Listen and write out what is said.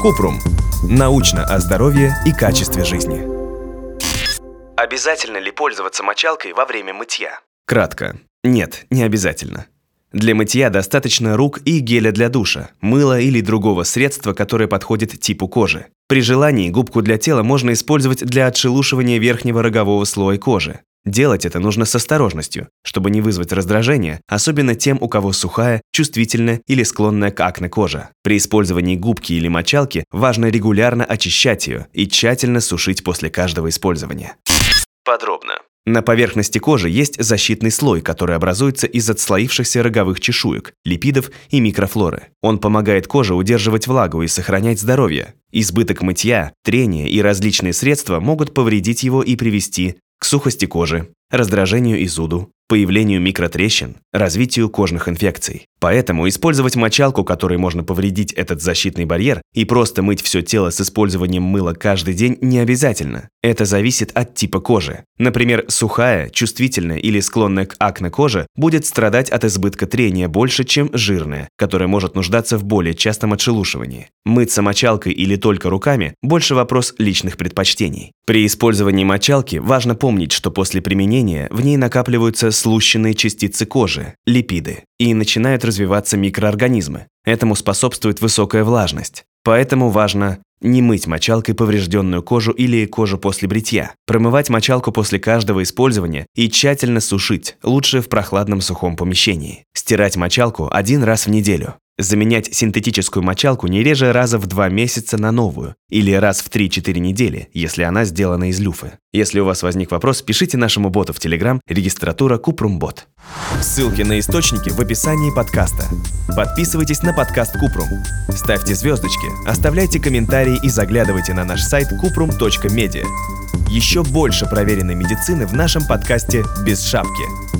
Купрум. Научно о здоровье и качестве жизни. Обязательно ли пользоваться мочалкой во время мытья? Кратко. Нет, не обязательно. Для мытья достаточно рук и геля для душа, мыла или другого средства, которое подходит типу кожи. При желании губку для тела можно использовать для отшелушивания верхнего рогового слоя кожи. Делать это нужно с осторожностью, чтобы не вызвать раздражения, особенно тем, у кого сухая, чувствительная или склонная к акне кожа. При использовании губки или мочалки важно регулярно очищать ее и тщательно сушить после каждого использования. Подробно. На поверхности кожи есть защитный слой, который образуется из отслоившихся роговых чешуек, липидов и микрофлоры. Он помогает коже удерживать влагу и сохранять здоровье. Избыток мытья, трения и различные средства могут повредить его и привести к сухости кожи, раздражению и зуду, появлению микротрещин, развитию кожных инфекций. Поэтому использовать мочалку, которой можно повредить этот защитный барьер, и просто мыть все тело с использованием мыла каждый день не обязательно. Это зависит от типа кожи. Например, сухая, чувствительная или склонная к акне кожа будет страдать от избытка трения больше, чем жирная, которая может нуждаться в более частом отшелушивании. Мыться мочалкой или только руками – больше вопрос личных предпочтений. При использовании мочалки важно помнить, что после применения в ней накапливаются слущенные частицы кожи – липиды, и начинают развиваться микроорганизмы. Этому способствует высокая влажность. Поэтому важно не мыть мочалкой поврежденную кожу или кожу после бритья. Промывать мочалку после каждого использования и тщательно сушить, лучше в прохладном сухом помещении. Стирать мочалку один раз в неделю. Заменять синтетическую мочалку не реже раза в два месяца на новую или раз в 3-4 недели, если она сделана из люфы. Если у вас возник вопрос, пишите нашему боту в Telegram регистратура Купрумбот. Ссылки на источники в описании подкаста. Подписывайтесь на подкаст Купрум. Ставьте звездочки, оставляйте комментарии и заглядывайте на наш сайт kuprum.media. Еще больше проверенной медицины в нашем подкасте «Без шапки».